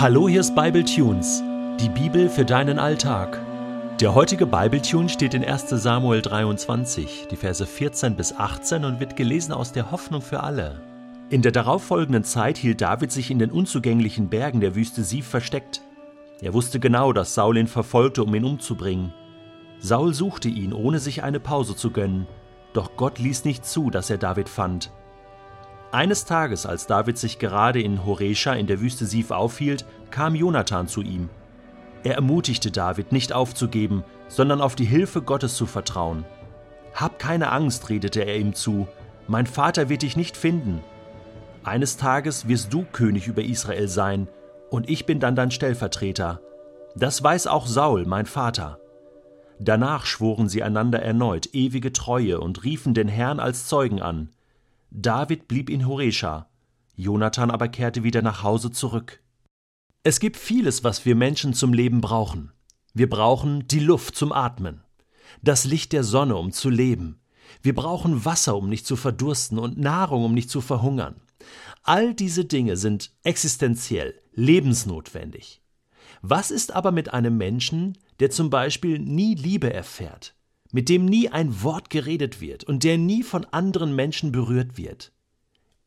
Hallo, hier ist Bible Tunes, die Bibel für deinen Alltag. Der heutige Bible Tune steht in 1. Samuel 23, die Verse 14 bis 18 und wird gelesen aus der Hoffnung für alle. In der darauffolgenden Zeit hielt David sich in den unzugänglichen Bergen der Wüste Sif versteckt. Er wusste genau, dass Saul ihn verfolgte, um ihn umzubringen. Saul suchte ihn, ohne sich eine Pause zu gönnen, doch Gott ließ nicht zu, dass er David fand. Eines Tages, als David sich gerade in Horesha in der Wüste Sif aufhielt, kam Jonathan zu ihm. Er ermutigte David, nicht aufzugeben, sondern auf die Hilfe Gottes zu vertrauen. Hab keine Angst, redete er ihm zu, mein Vater wird dich nicht finden. Eines Tages wirst du König über Israel sein, und ich bin dann dein Stellvertreter. Das weiß auch Saul, mein Vater. Danach schworen sie einander erneut ewige Treue und riefen den Herrn als Zeugen an. David blieb in Horesha, Jonathan aber kehrte wieder nach Hause zurück. Es gibt vieles, was wir Menschen zum Leben brauchen. Wir brauchen die Luft zum Atmen, das Licht der Sonne, um zu leben. Wir brauchen Wasser, um nicht zu verdursten und Nahrung, um nicht zu verhungern. All diese Dinge sind existenziell, lebensnotwendig. Was ist aber mit einem Menschen, der zum Beispiel nie Liebe erfährt, mit dem nie ein Wort geredet wird und der nie von anderen Menschen berührt wird.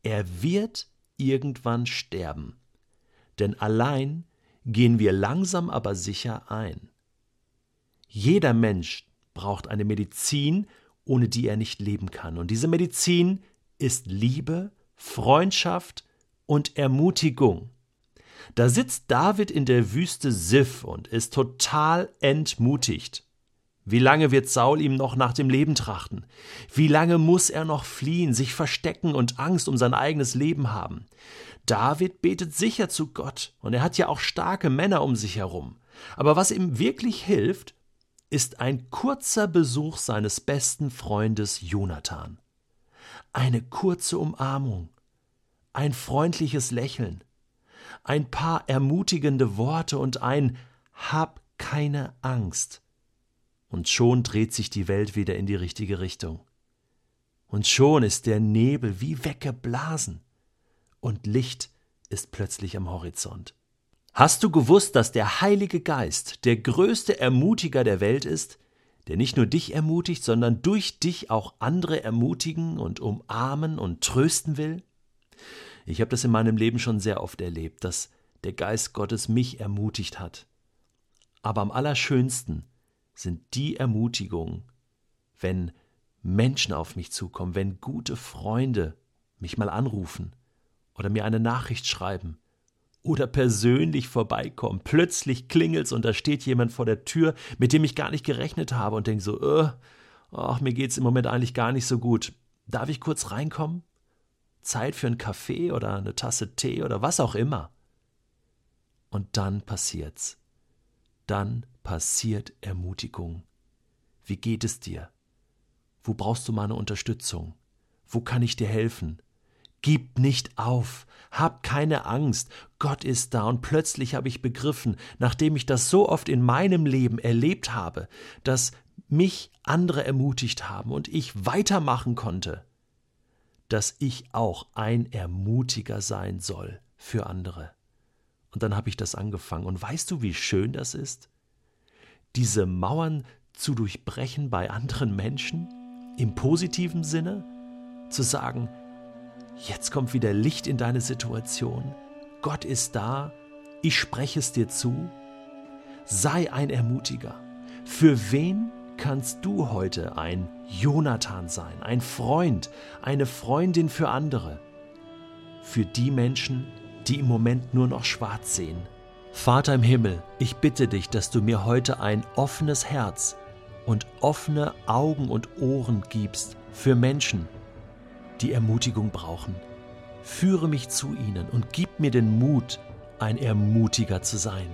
Er wird irgendwann sterben. Denn allein gehen wir langsam aber sicher ein. Jeder Mensch braucht eine Medizin, ohne die er nicht leben kann. Und diese Medizin ist Liebe, Freundschaft und Ermutigung. Da sitzt David in der Wüste Sif und ist total entmutigt. Wie lange wird Saul ihm noch nach dem Leben trachten? Wie lange muss er noch fliehen, sich verstecken und Angst um sein eigenes Leben haben? David betet sicher zu Gott, und er hat ja auch starke Männer um sich herum. Aber was ihm wirklich hilft, ist ein kurzer Besuch seines besten Freundes Jonathan. Eine kurze Umarmung, ein freundliches Lächeln, ein paar ermutigende Worte und ein Hab keine Angst und schon dreht sich die Welt wieder in die richtige Richtung. Und schon ist der Nebel wie weggeblasen und Licht ist plötzlich am Horizont. Hast du gewusst, dass der Heilige Geist der größte Ermutiger der Welt ist, der nicht nur dich ermutigt, sondern durch dich auch andere ermutigen und umarmen und trösten will? Ich habe das in meinem Leben schon sehr oft erlebt, dass der Geist Gottes mich ermutigt hat. Aber am allerschönsten sind die Ermutigungen, wenn Menschen auf mich zukommen, wenn gute Freunde mich mal anrufen oder mir eine Nachricht schreiben oder persönlich vorbeikommen. Plötzlich klingelt's und da steht jemand vor der Tür, mit dem ich gar nicht gerechnet habe und denke so, äh, ach, mir geht's im Moment eigentlich gar nicht so gut. Darf ich kurz reinkommen? Zeit für einen Kaffee oder eine Tasse Tee oder was auch immer. Und dann passiert's. Dann passiert Ermutigung. Wie geht es dir? Wo brauchst du meine Unterstützung? Wo kann ich dir helfen? Gib nicht auf, hab keine Angst, Gott ist da und plötzlich habe ich begriffen, nachdem ich das so oft in meinem Leben erlebt habe, dass mich andere ermutigt haben und ich weitermachen konnte, dass ich auch ein Ermutiger sein soll für andere. Und dann habe ich das angefangen. Und weißt du, wie schön das ist? diese Mauern zu durchbrechen bei anderen Menschen, im positiven Sinne, zu sagen, jetzt kommt wieder Licht in deine Situation, Gott ist da, ich spreche es dir zu, sei ein Ermutiger. Für wen kannst du heute ein Jonathan sein, ein Freund, eine Freundin für andere? Für die Menschen, die im Moment nur noch schwarz sehen, Vater im Himmel, ich bitte dich, dass du mir heute ein offenes Herz und offene Augen und Ohren gibst für Menschen, die Ermutigung brauchen. Führe mich zu ihnen und gib mir den Mut, ein Ermutiger zu sein.